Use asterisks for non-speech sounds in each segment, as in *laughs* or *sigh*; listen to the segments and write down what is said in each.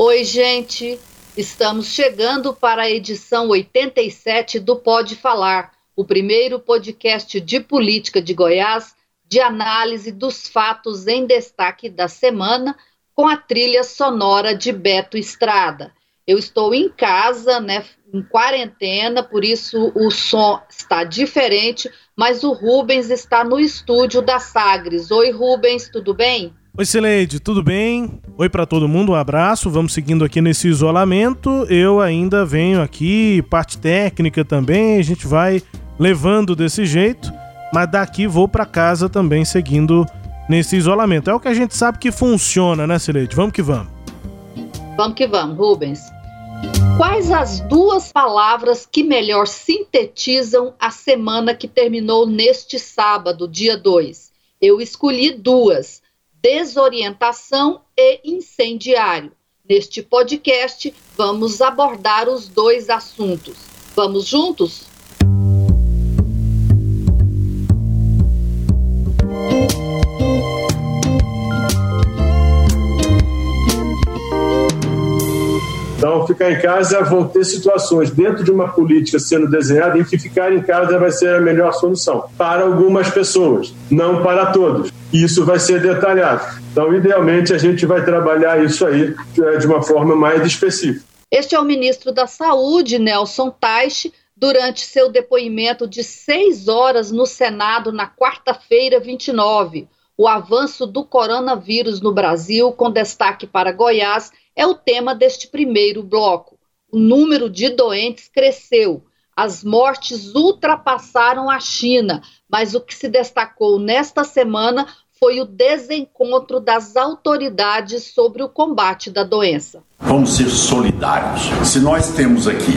Oi, gente. Estamos chegando para a edição 87 do Pode Falar, o primeiro podcast de política de Goiás, de análise dos fatos em destaque da semana, com a trilha sonora de Beto Estrada. Eu estou em casa, né, em quarentena, por isso o som está diferente, mas o Rubens está no estúdio da Sagres. Oi, Rubens, tudo bem? Oi, Sileide, tudo bem? Oi para todo mundo, um abraço. Vamos seguindo aqui nesse isolamento. Eu ainda venho aqui, parte técnica também, a gente vai levando desse jeito, mas daqui vou para casa também seguindo nesse isolamento. É o que a gente sabe que funciona, né, Sileide? Vamos que vamos. Vamos que vamos, Rubens. Quais as duas palavras que melhor sintetizam a semana que terminou neste sábado, dia 2? Eu escolhi duas: desorientação e incendiário. Neste podcast, vamos abordar os dois assuntos. Vamos juntos? Então, ficar em casa vão ter situações dentro de uma política sendo desenhada em que ficar em casa vai ser a melhor solução para algumas pessoas, não para todos. Isso vai ser detalhado. Então, idealmente, a gente vai trabalhar isso aí é, de uma forma mais específica. Este é o ministro da Saúde, Nelson Taixe, durante seu depoimento de seis horas no Senado na quarta-feira, 29. O avanço do coronavírus no Brasil, com destaque para Goiás é o tema deste primeiro bloco. O número de doentes cresceu, as mortes ultrapassaram a China, mas o que se destacou nesta semana foi o desencontro das autoridades sobre o combate da doença. Vamos ser solidários. Se nós temos aqui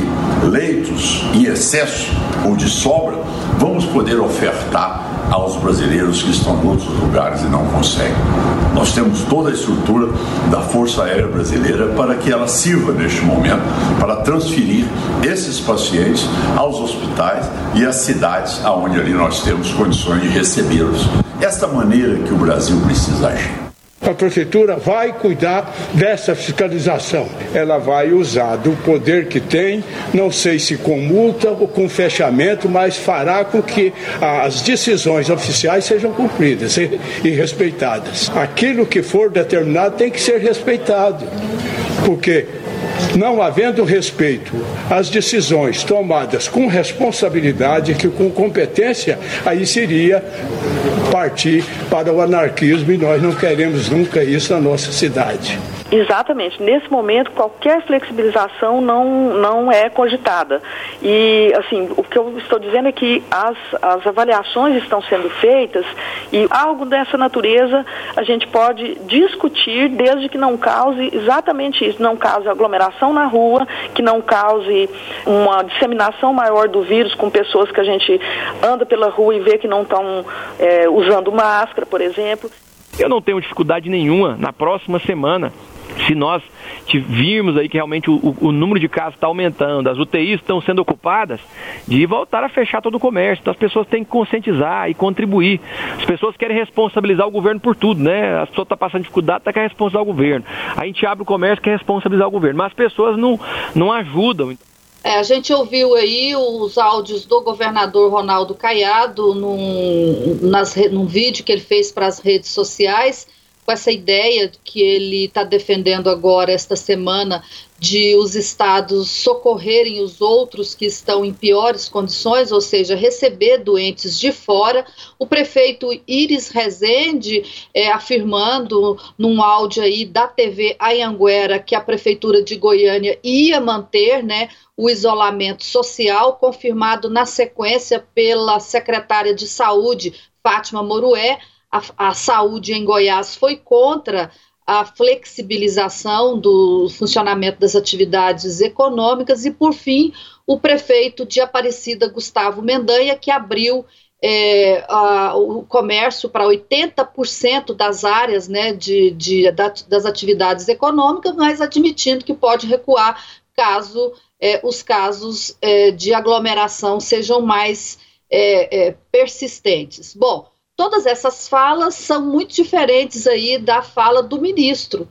leitos em excesso ou de sobra, vamos poder ofertar aos brasileiros que estão em outros lugares e não conseguem. Nós temos toda a estrutura da Força Aérea Brasileira para que ela sirva neste momento para transferir esses pacientes aos hospitais e às cidades aonde ali nós temos condições de recebê-los. Esta maneira que o Brasil precisa agir. A prefeitura vai cuidar dessa fiscalização. Ela vai usar do poder que tem, não sei se com multa ou com fechamento, mas fará com que as decisões oficiais sejam cumpridas e respeitadas. Aquilo que for determinado tem que ser respeitado. Porque não havendo respeito às decisões tomadas com responsabilidade, que com competência, aí seria partir para o anarquismo e nós não queremos nunca isso na nossa cidade. Exatamente. Nesse momento, qualquer flexibilização não, não é cogitada. E, assim, o que eu estou dizendo é que as, as avaliações estão sendo feitas e algo dessa natureza a gente pode discutir desde que não cause exatamente isso, não cause aglomeração na rua, que não cause uma disseminação maior do vírus com pessoas que a gente anda pela rua e vê que não estão é, usando máscara, por exemplo. Eu não tenho dificuldade nenhuma na próxima semana se nós virmos aí que realmente o, o número de casos está aumentando, as UTIs estão sendo ocupadas, de voltar a fechar todo o comércio. Então as pessoas têm que conscientizar e contribuir. As pessoas querem responsabilizar o governo por tudo, né? A pessoa está passando dificuldade, está querendo responsabilizar o governo. A gente abre o comércio quer responsabilizar o governo, mas as pessoas não, não ajudam. É, a gente ouviu aí os áudios do governador Ronaldo Caiado num, nas, num vídeo que ele fez para as redes sociais com essa ideia que ele está defendendo agora, esta semana, de os estados socorrerem os outros que estão em piores condições, ou seja, receber doentes de fora. O prefeito Iris Rezende é, afirmando num áudio aí da TV Ayanguera que a prefeitura de Goiânia ia manter, né, o isolamento social, confirmado na sequência pela secretária de Saúde, Fátima Morué, a, a saúde em Goiás foi contra a flexibilização do funcionamento das atividades econômicas e, por fim, o prefeito de Aparecida, Gustavo Mendanha, que abriu é, a, o comércio para 80% das áreas né, de, de, das atividades econômicas, mas admitindo que pode recuar caso é, os casos é, de aglomeração sejam mais é, é, persistentes. Bom, todas essas falas são muito diferentes aí da fala do ministro,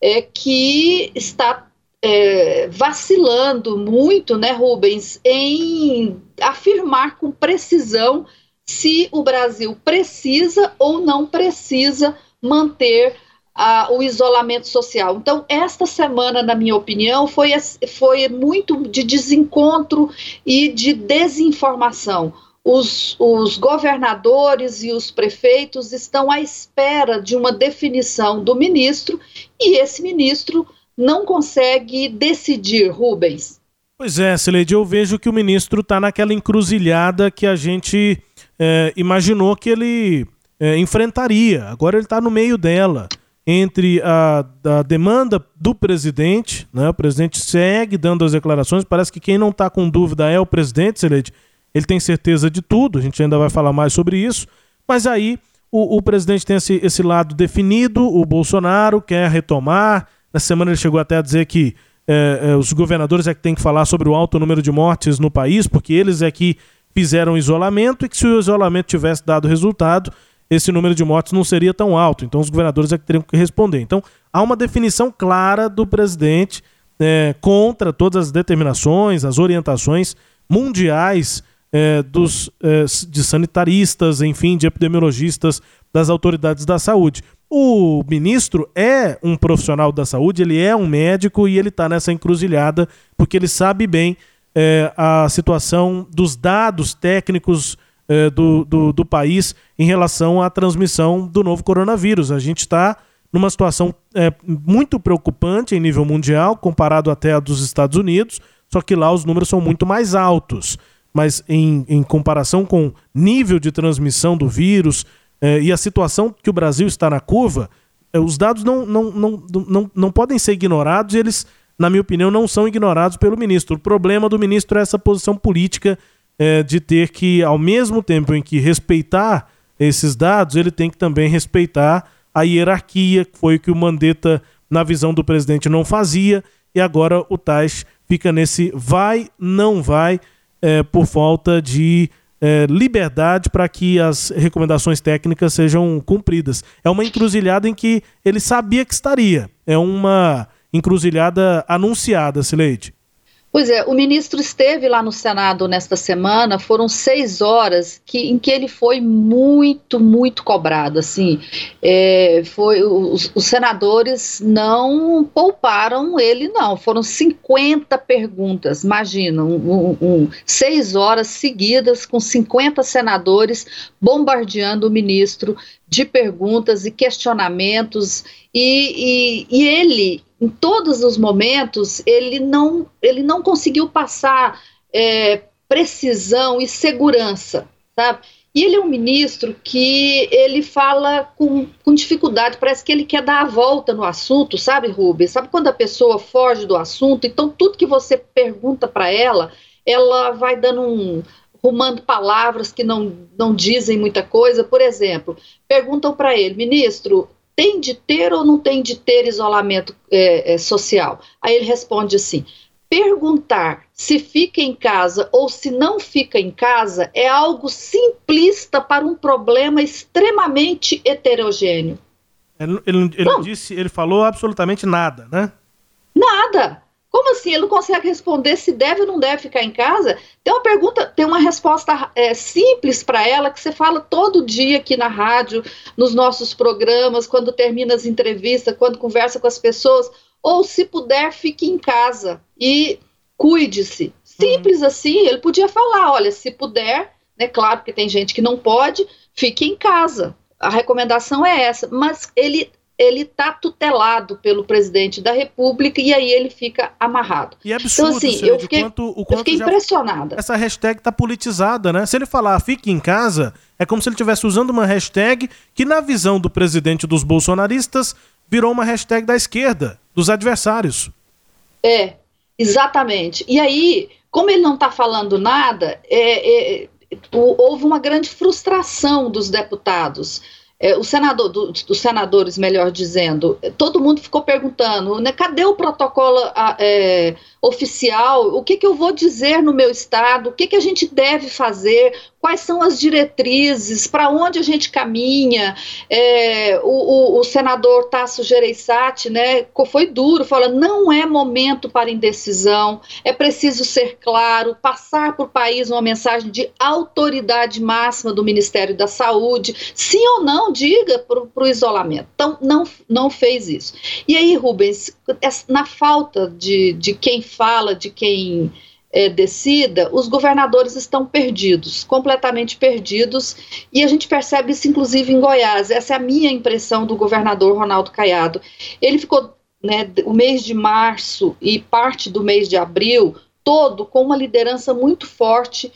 é, que está é, vacilando muito, né, Rubens, em afirmar com precisão se o Brasil precisa ou não precisa manter o isolamento social. Então, esta semana, na minha opinião, foi, foi muito de desencontro e de desinformação os, os governadores e os prefeitos estão à espera de uma definição do ministro e esse ministro não consegue decidir, Rubens. Pois é, Celede, eu vejo que o ministro está naquela encruzilhada que a gente é, imaginou que ele é, enfrentaria. Agora ele está no meio dela, entre a, a, demanda do presidente, né? o presidente segue dando as declarações, parece que quem não está com dúvida é o presidente, Celede, ele tem certeza de tudo, a gente ainda vai falar mais sobre isso, mas aí o, o presidente tem esse, esse lado definido, o Bolsonaro quer retomar. Na semana ele chegou até a dizer que é, é, os governadores é que tem que falar sobre o alto número de mortes no país, porque eles é que fizeram isolamento e que se o isolamento tivesse dado resultado, esse número de mortes não seria tão alto. Então os governadores é que teriam que responder. Então há uma definição clara do presidente é, contra todas as determinações, as orientações mundiais é, dos, é, de sanitaristas, enfim, de epidemiologistas, das autoridades da saúde. O ministro é um profissional da saúde, ele é um médico e ele está nessa encruzilhada porque ele sabe bem é, a situação dos dados técnicos é, do, do, do, país em relação à transmissão do novo coronavírus. A gente está numa situação é, muito preocupante em nível mundial, comparado até a dos Estados Unidos, só que lá os números são muito mais altos mas em, em comparação com nível de transmissão do vírus eh, e a situação que o Brasil está na curva, eh, os dados não, não, não, não, não podem ser ignorados e eles, na minha opinião, não são ignorados pelo ministro. O problema do ministro é essa posição política eh, de ter que, ao mesmo tempo em que respeitar esses dados, ele tem que também respeitar a hierarquia, que foi o que o Mandetta, na visão do presidente, não fazia, e agora o Tais fica nesse vai, não vai é, por falta de é, liberdade para que as recomendações técnicas sejam cumpridas. É uma encruzilhada em que ele sabia que estaria. É uma encruzilhada anunciada, Sileide. Pois é, o ministro esteve lá no Senado nesta semana, foram seis horas que, em que ele foi muito, muito cobrado, assim, é, foi, os, os, senadores não pouparam ele, não, foram 50 perguntas, imagina, um, um, seis horas seguidas com 50 senadores bombardeando o ministro de perguntas e questionamentos, e, e, e ele em todos os momentos, ele não, ele não conseguiu passar é, precisão e segurança, sabe? E ele é um ministro que ele fala com, com, dificuldade, parece que ele quer dar a volta no assunto, sabe, Rubens? Sabe quando a pessoa foge do assunto? Então, tudo que você pergunta para ela, ela vai dando um. Rumando palavras que não, não dizem muita coisa. Por exemplo, perguntam para ele, ministro, tem de ter ou não tem de ter isolamento é, é, social? Aí ele responde assim: perguntar se fica em casa ou se não fica em casa é algo simplista para um problema extremamente heterogêneo. Ele, ele, ele disse, ele falou absolutamente nada, né? Nada. Como assim? Ele não consegue responder se deve ou não deve ficar em casa? Tem uma pergunta, tem uma resposta é, simples para ela que você fala todo dia aqui na rádio, nos nossos programas, quando termina as entrevistas, quando conversa com as pessoas. Ou se puder, fique em casa e cuide-se. Simples uhum. assim, ele podia falar: olha, se puder, né? Claro que tem gente que não pode, fique em casa. A recomendação é essa, mas ele ele está tutelado pelo presidente da República e aí ele fica amarrado. E é absurdo, então, assim, eu fiquei, o quanto, o quanto eu fiquei impressionada. Essa hashtag está politizada, né? Se ele falar fique em casa, é como se ele estivesse usando uma hashtag que, na visão do presidente dos bolsonaristas, virou uma hashtag da esquerda, dos adversários. É, exatamente. E aí, como ele não está falando nada, é, é, houve uma grande frustração dos deputados é, o senador, do, dos senadores, melhor dizendo, todo mundo ficou perguntando, né, cadê o protocolo é, oficial? O que, que eu vou dizer no meu estado? O que, que a gente deve fazer? Quais são as diretrizes? Para onde a gente caminha? É, o, o, o, senador Tasso Gereissati, né, foi duro, fala, não é momento para indecisão, é preciso ser claro, passar para o país uma mensagem de autoridade máxima do Ministério da Saúde, sim ou não, diga para o isolamento. Então, não, não fez isso. E aí, Rubens, na falta de, de quem fala, de quem é, os governadores estão perdidos, completamente perdidos, e a gente percebe isso inclusive em Goiás. Essa é a minha impressão do governador Ronaldo Caiado. Ele ficou né, o mês de março e parte do mês de abril todo com uma liderança muito forte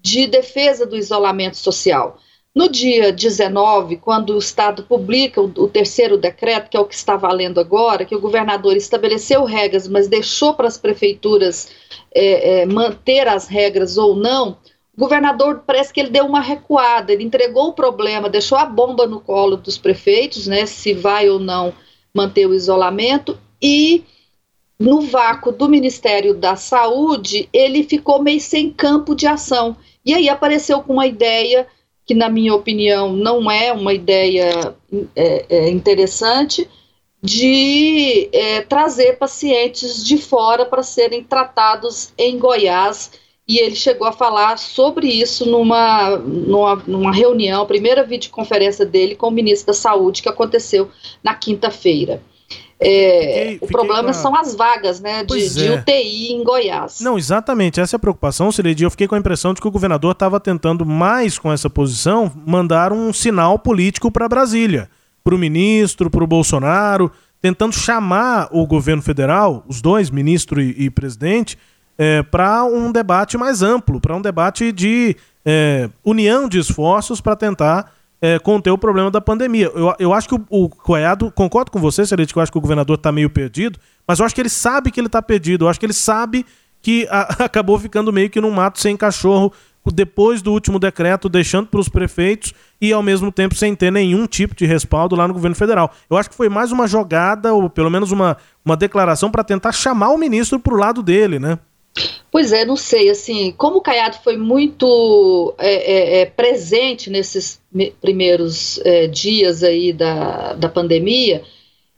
de defesa do isolamento social. No dia 19, quando o Estado publica o, o, terceiro decreto, que é o que está valendo agora, que o governador estabeleceu regras, mas deixou para as prefeituras é, é, manter as regras ou não, o governador parece que ele deu uma recuada, ele entregou o problema, deixou a bomba no colo dos prefeitos, né, se vai ou não manter o isolamento, e no vácuo do Ministério da Saúde, ele ficou meio sem campo de ação. E aí apareceu com uma ideia que, na minha opinião, não é uma ideia é, é interessante, de é, trazer pacientes de fora para serem tratados em Goiás. E ele chegou a falar sobre isso numa, numa, numa reunião, primeira videoconferência dele com o ministro da Saúde, que aconteceu na quinta-feira. É, fiquei, o problema são as vagas né, de, de é. UTI em Goiás. Não, exatamente. Essa é a preocupação, Cileide. Eu fiquei com a impressão de que o governador estava tentando, mais com essa posição, mandar um sinal político para Brasília. Para o ministro, para o Bolsonaro, tentando chamar o governo federal, os dois, ministro e, e presidente, é, para um debate mais amplo, para um debate de é, união de esforços para tentar é, conter o problema da pandemia. Eu, eu acho que o, Coiado, concordo com você, Celeste, que eu acho que o governador está meio perdido, mas eu acho que ele sabe que ele está perdido, eu acho que ele sabe que a, *laughs* acabou ficando meio que num mato sem cachorro depois do último decreto, deixando para os prefeitos e ao mesmo tempo sem ter nenhum tipo de respaldo lá no governo federal. Eu acho que foi mais uma jogada, ou pelo menos uma, uma declaração para tentar chamar o ministro para o lado dele, né? Pois é, não sei, assim, como o Caiado foi muito é, é, é presente nesses primeiros é, dias aí da, da pandemia,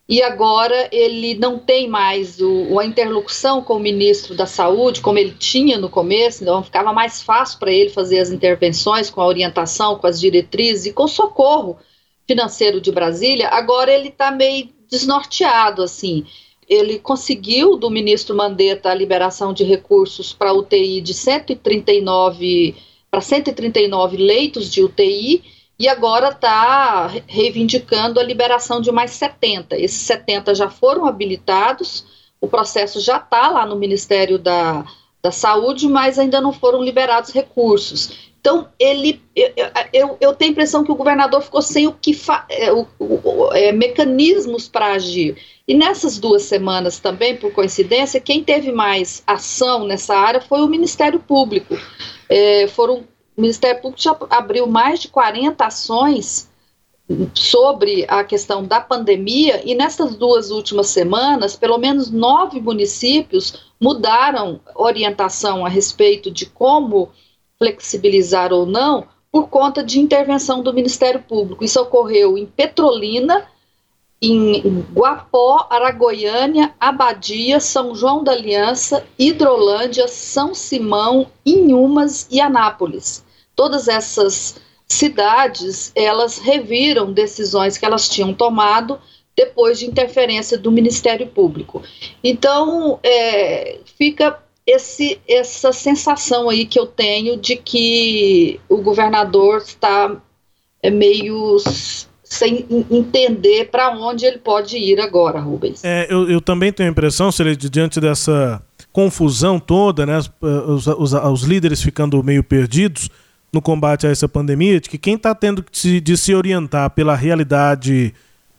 e agora ele não tem mais o, a interlocução com o ministro da Saúde, como ele tinha no começo, então ficava mais fácil para ele fazer as intervenções com a orientação, com as diretrizes e com o socorro financeiro de Brasília, agora ele está meio desnorteado, assim ele conseguiu do ministro Mandetta a liberação de recursos para UTI de 139 para 139 leitos de UTI e agora está reivindicando a liberação de mais 70. Esses 70 já foram habilitados, o processo já está lá no Ministério da, da Saúde, mas ainda não foram liberados recursos. Então, ele, eu, eu, eu, tenho a impressão que o governador ficou sem o que é, o, o, é, mecanismos para agir. E nessas duas semanas também, por coincidência, quem teve mais ação nessa área foi o Ministério Público. É, foram, o Ministério Público já abriu mais de 40 ações sobre a questão da pandemia, e nessas duas últimas semanas, pelo menos nove municípios mudaram orientação a respeito de como flexibilizar ou não, por conta de intervenção do Ministério Público. Isso ocorreu em Petrolina, em Guapó, Aragoiânia, Abadia, São João da Aliança, Hidrolândia, São Simão, Inhumas e Anápolis. Todas essas cidades, elas reviram decisões que elas tinham tomado depois de interferência do Ministério Público. Então, é, fica esse, essa sensação aí que eu tenho de que o governador está é, meio sem entender para onde ele pode ir agora, Rubens. É, eu, eu também tenho a impressão, se diante dessa confusão toda, né, os, os, os, líderes ficando meio perdidos no combate a essa pandemia, de que quem está tendo de, de se orientar pela realidade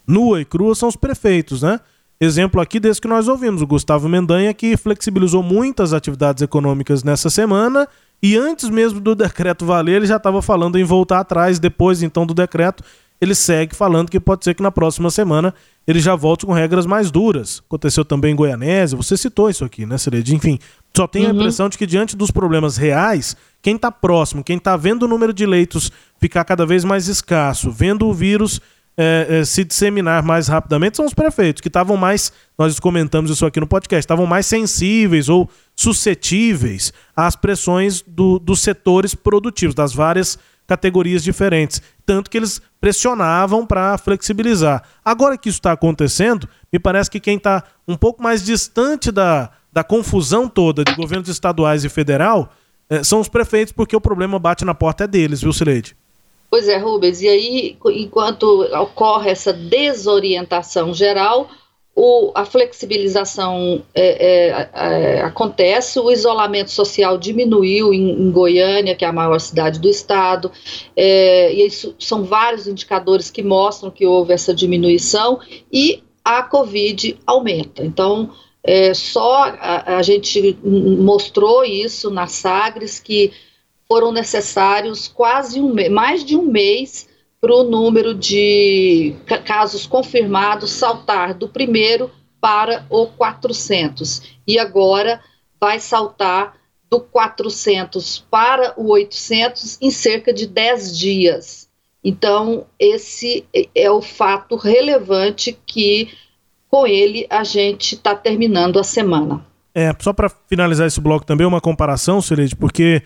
nua e crua são os prefeitos, né? Exemplo aqui desse que nós ouvimos, o Gustavo Mendanha, que flexibilizou muitas atividades econômicas nessa semana e antes mesmo do decreto valer, ele já estava falando em voltar atrás, depois então do decreto, ele segue falando que pode ser que na próxima semana ele já volte com regras mais duras. Aconteceu também em Goianésia, você citou isso aqui, né, Cereja? Enfim, só tem uhum. a impressão de que diante dos problemas reais, quem está próximo, quem está vendo o número de leitos ficar cada vez mais escasso, vendo o vírus é, é, se disseminar mais rapidamente são os prefeitos, que estavam mais, nós comentamos isso aqui no podcast, estavam mais sensíveis ou suscetíveis às pressões do, dos setores produtivos, das várias categorias diferentes. Tanto que eles pressionavam para flexibilizar. Agora que isso está acontecendo, me parece que quem está um pouco mais distante da, da confusão toda de governos estaduais e federal é, são os prefeitos, porque o problema bate na porta é deles, viu, Sileide? Pois é, Rubens, e aí, enquanto ocorre essa desorientação geral, o, a flexibilização é, é, é, acontece, o isolamento social diminuiu em, em, Goiânia, que é a maior cidade do estado, é, e isso são vários indicadores que mostram que houve essa diminuição e a Covid aumenta. Então, é, só a, a gente mostrou isso na Sagres que foram necessários quase um mais de um mês para o número de casos confirmados saltar do primeiro para o 400. E agora vai saltar do 400 para o 800 em cerca de 10 dias. Então, esse é o fato relevante que com ele a gente está terminando a semana. É, só para finalizar esse bloco também, uma comparação, Celeste, porque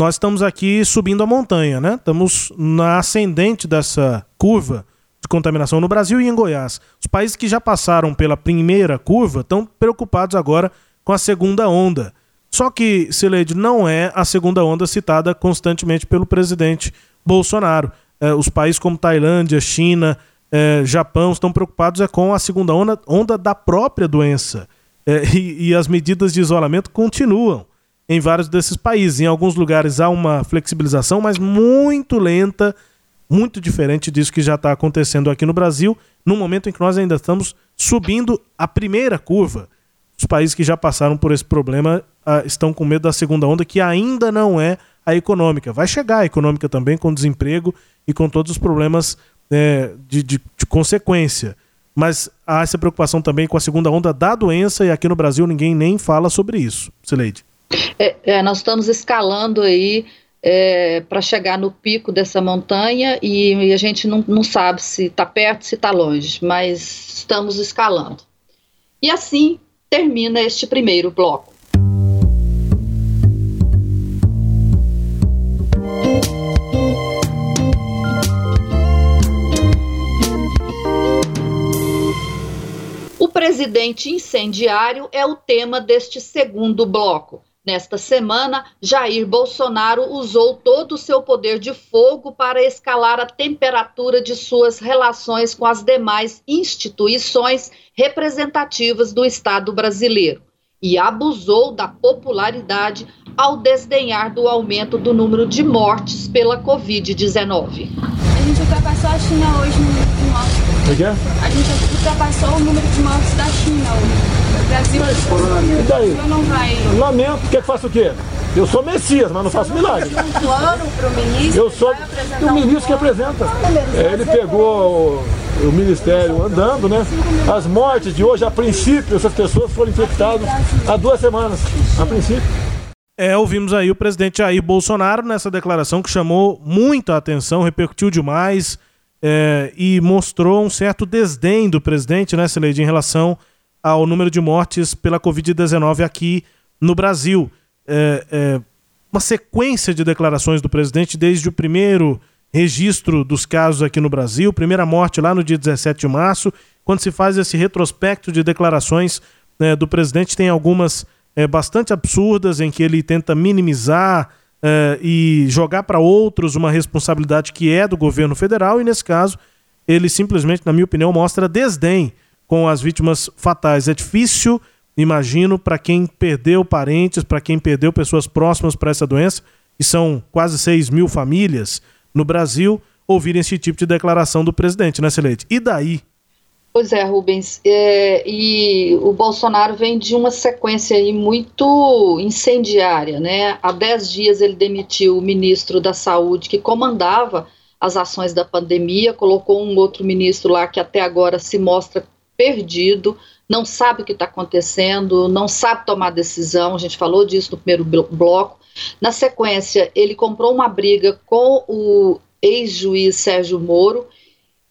nós estamos aqui subindo a montanha, né? Estamos na ascendente dessa curva de contaminação no Brasil e em Goiás. Os países que já passaram pela primeira curva estão preocupados agora com a segunda onda. Só que, Sileide, não é a segunda onda citada constantemente pelo presidente Bolsonaro. É, os países como Tailândia, China, é, Japão estão preocupados é com a segunda onda, onda da própria doença. É, e, e as medidas de isolamento continuam em vários desses países. Em alguns lugares há uma flexibilização, mas muito lenta, muito diferente disso que já está acontecendo aqui no Brasil, no momento em que nós ainda estamos subindo a primeira curva. Os países que já passaram por esse problema ah, estão com medo da segunda onda, que ainda não é a econômica. Vai chegar a econômica também, com desemprego e com todos os problemas é, de, de, de consequência. Mas há essa preocupação também com a segunda onda da doença, e aqui no Brasil ninguém nem fala sobre isso. Sileide. É, é, nós estamos escalando aí é, para chegar no pico dessa montanha e, e a gente não, não sabe se está perto, se está longe, mas estamos escalando. E assim termina este primeiro bloco. O presidente incendiário é o tema deste segundo bloco. Nesta semana, Jair Bolsonaro usou todo o seu poder de fogo para escalar a temperatura de suas relações com as demais instituições representativas do Estado brasileiro e abusou da popularidade ao desdenhar do aumento do número de mortes pela Covid-19. A gente ultrapassou a China hoje no número de mortes. O quê? A gente ultrapassou o número de mortes da China hoje. Brasil, e daí? não vai. Lamento, quer que faça o quê? Eu sou Messias, mas não faço milagre. Um plano para o ministro? Eu sou o ministro que apresenta. É, ele pegou o, o, ministério andando, né? As mortes de hoje, a princípio, essas pessoas foram infectadas há duas semanas, a princípio. É, ouvimos aí o presidente Jair Bolsonaro nessa declaração que chamou muita atenção, repercutiu demais é, e mostrou um certo desdém do presidente, né, Celede, em relação ao número de mortes pela Covid-19 aqui no Brasil. É, é, uma sequência de declarações do presidente desde o primeiro registro dos casos aqui no Brasil, primeira morte lá no dia 17 de março. Quando se faz esse retrospecto de declarações né, do presidente, tem algumas é, bastante absurdas em que ele tenta minimizar é, e jogar para outros uma responsabilidade que é do governo federal, e nesse caso, ele simplesmente, na minha opinião, mostra desdém com as vítimas fatais. É difícil, imagino, para quem perdeu parentes, para quem perdeu pessoas próximas para essa doença, e são quase 6 mil famílias no Brasil, ouvirem esse tipo de declaração do presidente, né, Celeste? E daí? Pois é, Rubens. É, e o Bolsonaro vem de uma sequência aí muito incendiária, né? Há dez dias ele demitiu o ministro da Saúde que comandava as ações da pandemia, colocou um outro ministro lá que até agora se mostra perdido, não sabe o que está acontecendo, não sabe tomar decisão. A gente falou disso no primeiro bloco. Na sequência, ele comprou uma briga com o ex-juiz Sérgio Moro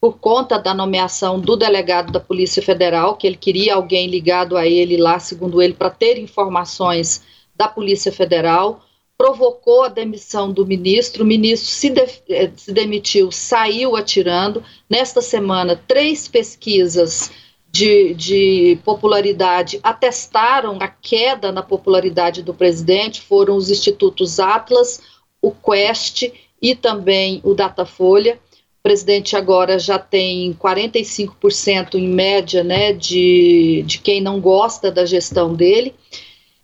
por conta da nomeação do delegado da Polícia Federal, que ele queria alguém ligado a ele lá, segundo ele, para ter informações da Polícia Federal, provocou a demissão do ministro, o ministro se, de, eh, se demitiu, saiu atirando. Nesta semana, três pesquisas de, de, popularidade atestaram a queda na popularidade do presidente, foram os institutos Atlas, o Quest e também o Datafolha. O presidente agora já tem 45% em média né, de, de quem não gosta da gestão dele.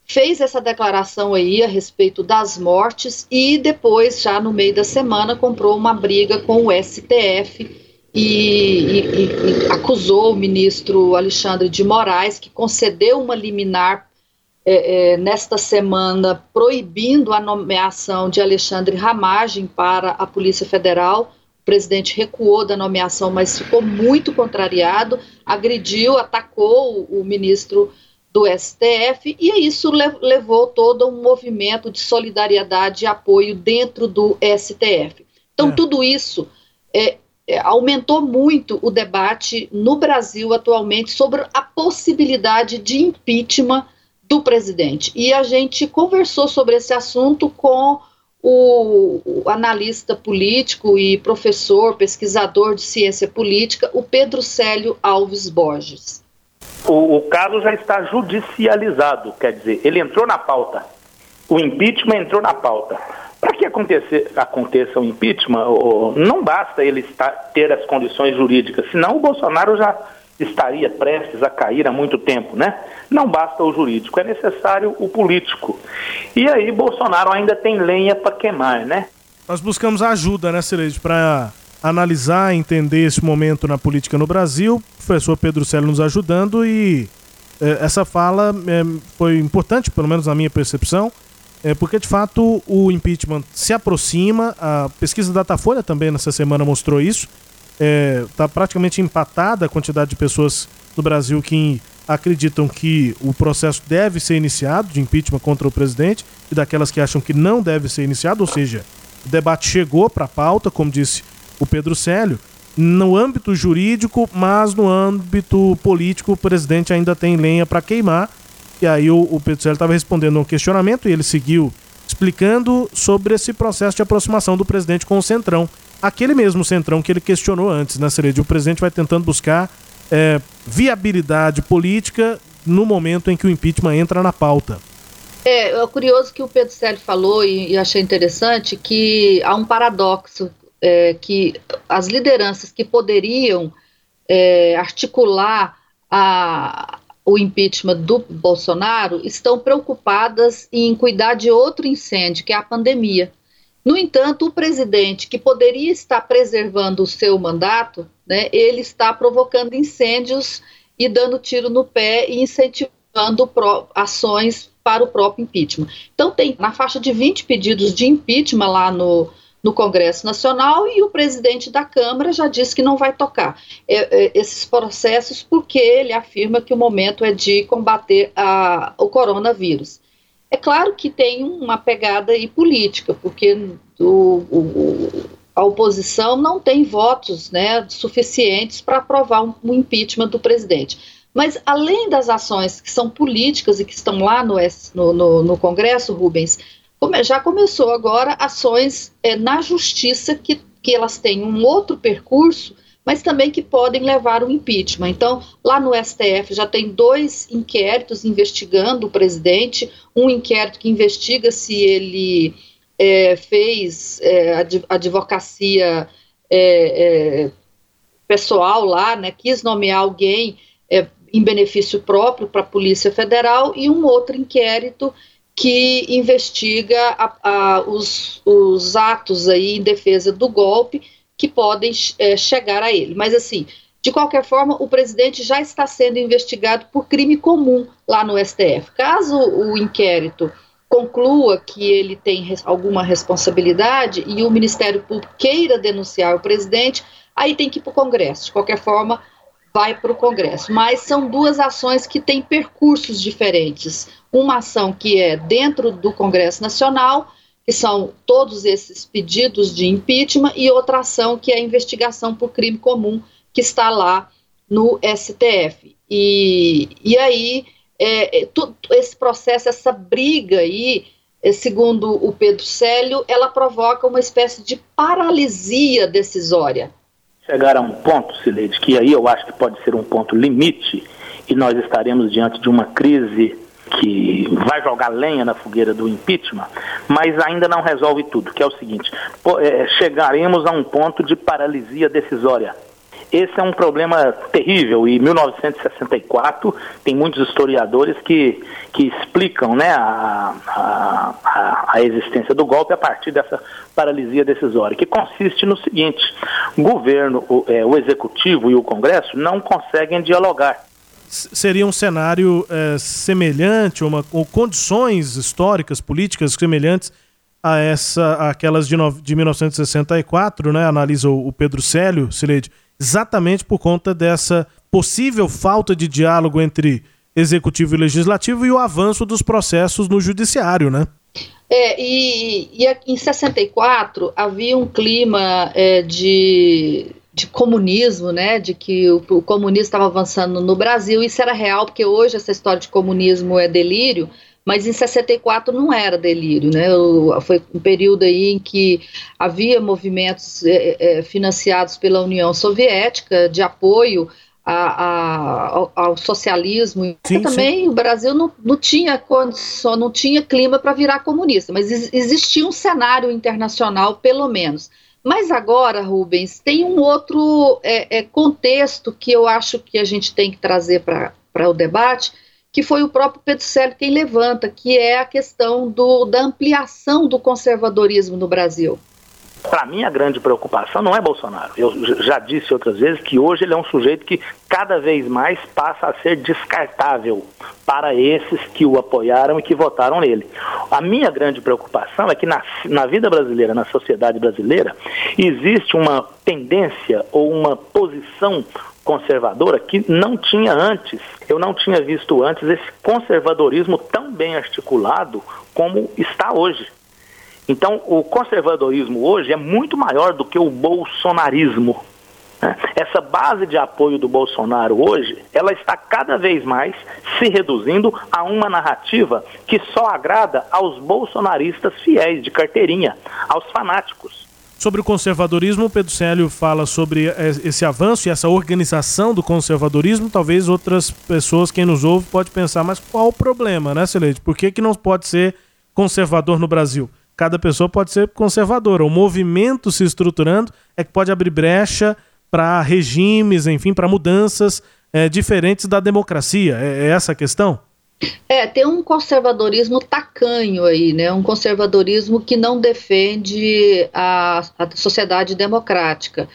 Fez essa declaração aí a respeito das mortes e depois, já no meio da semana, comprou uma briga com o STF e, e, e, acusou o ministro Alexandre de Moraes, que concedeu uma liminar é, é, nesta semana proibindo a nomeação de Alexandre Ramagem para a Polícia Federal o presidente recuou da nomeação, mas ficou muito contrariado, agrediu, atacou o, ministro do STF, e isso levou todo um movimento de solidariedade e apoio dentro do STF. Então, é. tudo isso é, é, aumentou muito o debate no Brasil atualmente sobre a possibilidade de impeachment do presidente. E a gente conversou sobre esse assunto com o, o, analista político e professor, pesquisador de ciência política, o Pedro Célio Alves Borges. O, o caso já está judicializado, quer dizer, ele entrou na pauta. O impeachment entrou na pauta. Que acontecer, aconteça o impeachment, não basta ele estar, ter as condições jurídicas, senão o Bolsonaro já estaria prestes a cair há muito tempo, né? Não basta o jurídico, é necessário o político. E aí Bolsonaro ainda tem lenha para queimar, né? Nós buscamos ajuda, né, Celeste, para analisar, entender esse momento na política no Brasil. O professor Pedro Célio nos ajudando e eh, essa fala eh, foi importante, pelo menos na minha percepção, eh, porque de fato o impeachment se aproxima. A pesquisa da Datafolha também nessa semana mostrou isso está é, tá praticamente empatada a quantidade de pessoas no Brasil que acreditam que o processo deve ser iniciado de impeachment contra o presidente e daquelas que acham que não deve ser iniciado, ou seja, o debate chegou para a pauta, como disse o Pedro Célio, no âmbito jurídico, mas no âmbito político o presidente ainda tem lenha para queimar. E aí o, o Pedro estava respondendo um questionamento e ele seguiu explicando sobre esse processo de aproximação do presidente com o Centrão aquele mesmo centrão que ele questionou antes, né, Cereja? O presidente vai tentando buscar é, viabilidade política no momento em que o impeachment entra na pauta. É, é curioso que o Pedro Célio falou e, e achei interessante que há um paradoxo é, que as lideranças que poderiam é, articular a, o impeachment do Bolsonaro estão preocupadas em cuidar de outro incêndio, que é a pandemia. No entanto, o presidente, que poderia estar preservando o seu mandato, né, ele está provocando incêndios e dando tiro no pé e incentivando ações para o próprio impeachment. Então, tem na faixa de 20 pedidos de impeachment lá no, no Congresso Nacional e o presidente da Câmara já disse que não vai tocar é, é, esses processos porque ele afirma que o momento é de combater a, o coronavírus. É claro que tem uma pegada aí política, porque o, o, a oposição não tem votos né, suficientes para aprovar um, um, impeachment do presidente. Mas, além das ações que são políticas e que estão lá no, no, no Congresso, Rubens, já começou agora ações é, na justiça que, que elas têm um outro percurso mas também que podem levar ao impeachment. Então, lá no STF já tem dois inquéritos investigando o presidente, um inquérito que investiga se ele é, fez é, advocacia é, é, pessoal lá, né, quis nomear alguém é, em benefício próprio para a Polícia Federal, e um outro inquérito que investiga a, a, os, os atos aí em defesa do golpe que podem é, chegar a ele. Mas, assim, De qualquer forma, o presidente já está sendo investigado por crime comum lá no STF. Caso o inquérito conclua que ele tem alguma responsabilidade e o Ministério Público queira denunciar o presidente, aí tem que ir para o Congresso. De qualquer forma, vai para o Congresso. Mas são duas ações que têm percursos diferentes. Uma ação que é dentro do Congresso Nacional, que são todos esses pedidos de impeachment, e outra ação que é a investigação por crime comum, que está lá no STF. E, e aí, é, é, tu, esse processo, essa briga aí, é, segundo o Pedro Célio, ela provoca uma espécie de paralisia decisória. Chegar a um ponto, Sileide, que aí eu acho que pode ser um ponto limite, e nós estaremos diante de uma crise que vai jogar lenha na fogueira do impeachment, mas ainda não resolve tudo, que é o seguinte, é, chegaremos a um ponto de paralisia decisória. Esse é um problema terrível e 1964 tem muitos historiadores que, que explicam né, a, a, a existência do golpe a partir dessa paralisia decisória, que consiste no seguinte: o governo, o, é, o executivo e o Congresso não conseguem dialogar seria um cenário é, semelhante, uma, ou condições históricas, políticas semelhantes a essa, aquelas de, no, de 1964, né? Analisa o, o Pedro Célio, Sileide, exatamente por conta dessa possível falta de diálogo entre executivo e legislativo e o avanço dos processos no judiciário, né? É, e, e em 64 havia um clima é, de de comunismo, né, de que o, o comunismo estava avançando no Brasil, isso era real, porque hoje essa história de comunismo é delírio, mas em 64 não era delírio, né? Foi um período aí em que havia movimentos é, é, financiados pela União Soviética de apoio a, a, ao, ao, socialismo. Sim, também sim. o Brasil não, não tinha condição, não tinha clima para virar comunista, mas existia um cenário internacional, pelo menos. Mas agora, Rubens, tem um outro é, é, contexto que eu acho que a gente tem que trazer para o debate, que foi o próprio Pedro Célio quem levanta, que é a questão do, da ampliação do conservadorismo no Brasil. Para mim, a grande preocupação não é Bolsonaro. Eu já disse outras vezes que hoje ele é um sujeito que cada vez mais passa a ser descartável para esses que o apoiaram e que votaram nele. A minha grande preocupação é que na, na vida brasileira, na sociedade brasileira, existe uma tendência ou uma posição conservadora que não tinha antes. Eu não tinha visto antes esse conservadorismo tão bem articulado como está hoje. Então, o conservadorismo hoje é muito maior do que o bolsonarismo. Né? Essa base de apoio do Bolsonaro hoje, ela está cada vez mais se reduzindo a uma narrativa que só agrada aos bolsonaristas fiéis de carteirinha, aos fanáticos. Sobre o conservadorismo, Pedro Célio fala sobre esse avanço e essa organização do conservadorismo. Talvez outras pessoas, quem nos ouve, pode pensar, mas qual o problema, né, Celeste? Por que, que não pode ser conservador no Brasil? cada pessoa pode ser conservadora. O movimento se estruturando é que pode abrir brecha para regimes, enfim, para mudanças é, diferentes da democracia. É, é, essa a questão? É, tem um conservadorismo tacanho aí, né? Um conservadorismo que não defende a, a sociedade democrática.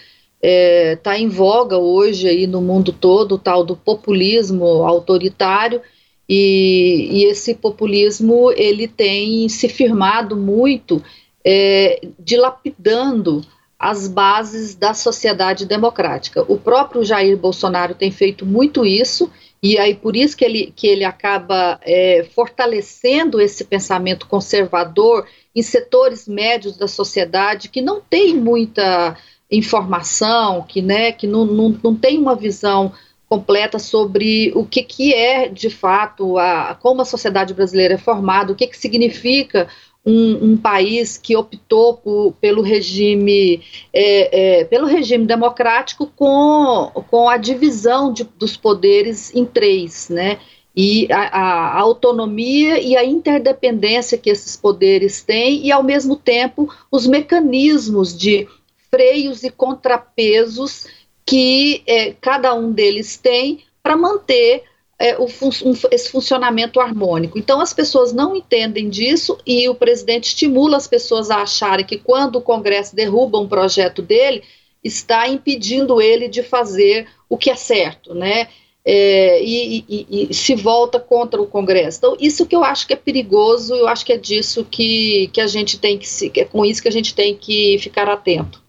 Está é, tá em voga hoje aí no mundo todo o tal do populismo autoritário e, e esse populismo ele tem se firmado muito, é, dilapidando as bases da sociedade democrática. O próprio Jair Bolsonaro tem feito muito isso, e aí por isso que ele, que ele acaba é, fortalecendo esse pensamento conservador em setores médios da sociedade que não tem muita informação, que, né, que não, não, não tem uma visão completa sobre o que, que é, de fato, a, como a sociedade brasileira é formada, o que, que significa um, um país que optou por, pelo regime é, é, pelo regime democrático com, com a divisão de, dos poderes em três, né? E a, a, autonomia e a interdependência que esses poderes têm, e ao mesmo tempo os mecanismos de freios e contrapesos que é, cada um deles tem para manter é, o um, esse funcionamento harmônico. Então, as pessoas não entendem disso e o presidente estimula as pessoas a acharem que quando o Congresso derruba um projeto dele, está impedindo ele de fazer o que é certo, né? É, e, e, e, se volta contra o Congresso. Então, isso que eu acho que é perigoso, eu acho que é disso que, que a gente tem que se, é com isso que a gente tem que ficar atento.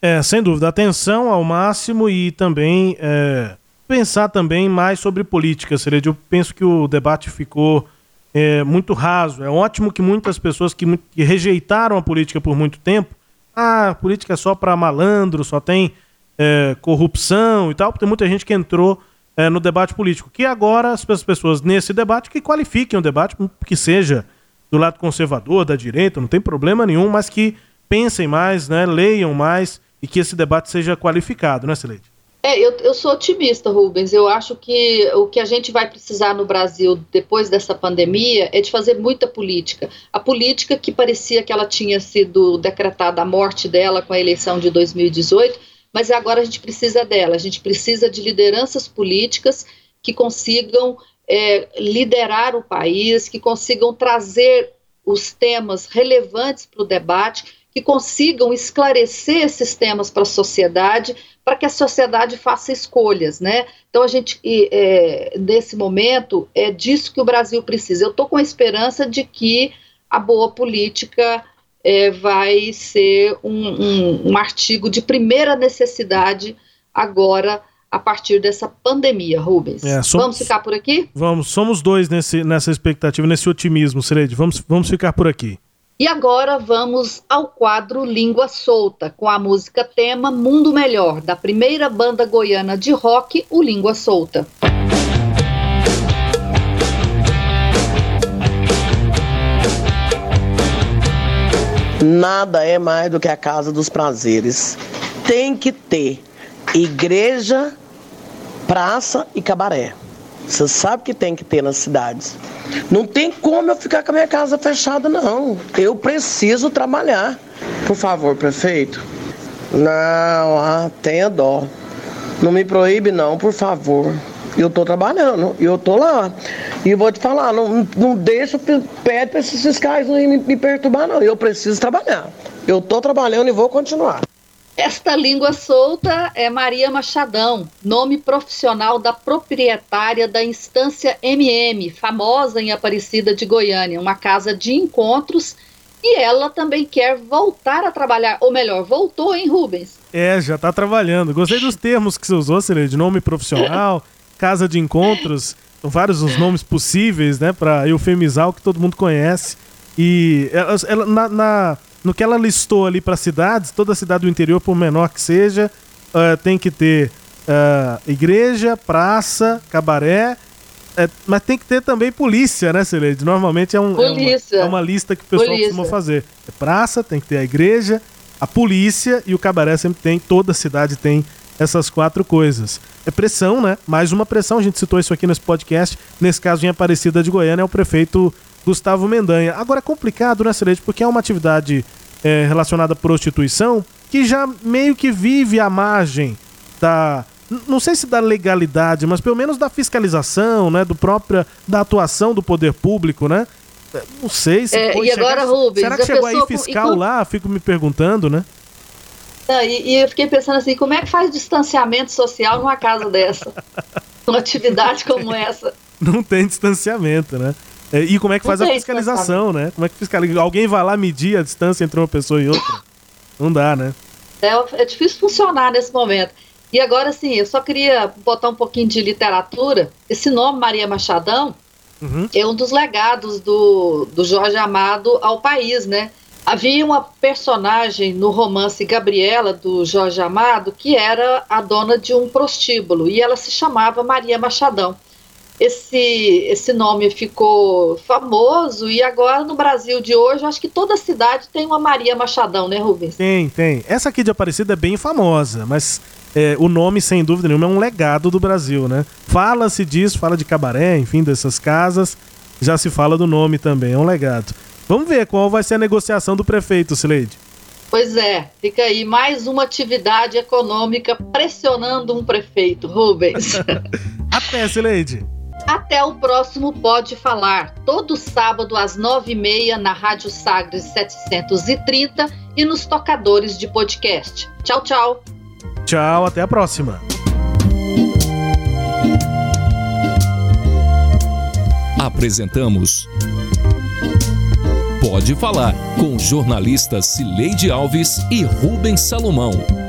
É, sem dúvida, atenção ao máximo e também é, pensar também mais sobre política, Cereja. Eu penso que o debate ficou é, muito raso. É ótimo que muitas pessoas que, que rejeitaram a política por muito tempo, ah, a política é só para malandro, só tem é, corrupção e tal, tem muita gente que entrou é, no debate político. Que agora as pessoas nesse debate que qualifiquem o debate, que seja do lado conservador, da direita, não tem problema nenhum, mas que pensem mais, né, leiam mais e que esse debate seja qualificado, né, Celede? É, eu, eu sou otimista, Rubens. Eu acho que o que a gente vai precisar no Brasil depois dessa pandemia é de fazer muita política. A política que parecia que ela tinha sido decretada a morte dela com a eleição de 2018 mas agora a gente precisa dela, a gente precisa de lideranças políticas que consigam é, liderar o país, que consigam trazer os temas relevantes para o debate, que consigam esclarecer esses temas para a sociedade, para que a sociedade faça escolhas, né? Então a gente, é, nesse momento, é disso que o Brasil precisa. Eu estou com a esperança de que a boa política é, vai ser um, um, um artigo de primeira necessidade agora a partir dessa pandemia, Rubens. É, somos, vamos ficar por aqui? Vamos, somos dois nesse, nessa expectativa, nesse otimismo, Serede. Vamos, vamos ficar por aqui. E agora vamos ao quadro Língua Solta, com a música tema Mundo Melhor, da primeira banda goiana de rock, o Língua Solta. Nada é mais do que a casa dos prazeres. Tem que ter igreja, praça e cabaré. Você sabe que tem que ter nas cidades. Não tem como eu ficar com a minha casa fechada, não. Eu preciso trabalhar. Por favor, prefeito. Não, ah, tenha dó. Não me proíbe, não, por favor. Eu tô trabalhando, eu tô lá. E vou te falar, não, não deixa, pede para esses fiscais não me, me perturbar, não. Eu preciso trabalhar. Eu tô trabalhando e vou continuar. Esta língua solta é Maria Machadão, nome profissional da proprietária da Instância MM, famosa em Aparecida de Goiânia, uma casa de encontros. E ela também quer voltar a trabalhar, ou melhor, voltou, hein, Rubens? É, já está trabalhando. Gostei dos termos que você usou, Celê, de nome profissional, *laughs* casa de encontros, vários os nomes possíveis, né, para eufemizar o que todo mundo conhece. E ela, ela na, na, no que ela listou ali para cidades, toda cidade do interior, por menor que seja, uh, tem que ter uh, igreja, praça, cabaré, é, mas tem que ter também polícia, né, Celede? Normalmente é, um, é, uma, é, uma, lista que o pessoal polícia. costuma fazer. É praça, tem que ter a igreja, a polícia e o cabaré sempre tem, toda cidade tem essas quatro coisas. É pressão, né? Mais uma pressão, a gente citou isso aqui nesse podcast. Nesse caso, em Aparecida de Goiânia, é o prefeito Gustavo Mendanha. Agora é complicado, né, Celeste? Porque é uma atividade é, relacionada à prostituição que já meio que vive à margem da. Não sei se da legalidade, mas pelo menos da fiscalização, né? Do própria, da atuação do poder público, né? É, não sei se. É, e agora, Rubens, será que chegou aí fiscal com... lá? Fico me perguntando, né? Não, e, e, eu fiquei pensando assim, como é que faz distanciamento social numa casa dessa? *laughs* Numa atividade como essa? Não tem distanciamento, né? É, e como é que faz a fiscalização, né? Como é que fiscaliza? Alguém vai lá medir a distância entre uma pessoa e outra? Não dá, né? É, é difícil funcionar nesse momento. E agora, assim, eu só queria botar um pouquinho de literatura. Esse nome, Maria Machadão, uhum. é um dos legados do, do Jorge Amado ao país, né? Havia uma personagem no romance Gabriela, do Jorge Amado, que era a dona de um prostíbulo, e ela se chamava Maria Machadão. Esse, esse nome ficou famoso e agora no Brasil de hoje, acho que toda cidade tem uma Maria Machadão, né, Rubens? Tem, tem. Essa aqui de Aparecida é bem famosa, mas é, o nome, sem dúvida nenhuma, é um legado do Brasil, né? Fala-se disso, fala de cabaré, enfim, dessas casas, já se fala do nome também, é um legado. Vamos ver qual vai ser a negociação do prefeito, Sileide. Pois é, fica aí mais uma atividade econômica pressionando um prefeito, Rubens. *laughs* Até, Sileide. Até o próximo Pode Falar, todo sábado às nove e meia na Rádio Sagres 730 e nos tocadores de podcast. Tchau, tchau. Tchau, até a próxima. Apresentamos Pode Falar com jornalistas Cileide Alves e Rubens Salomão.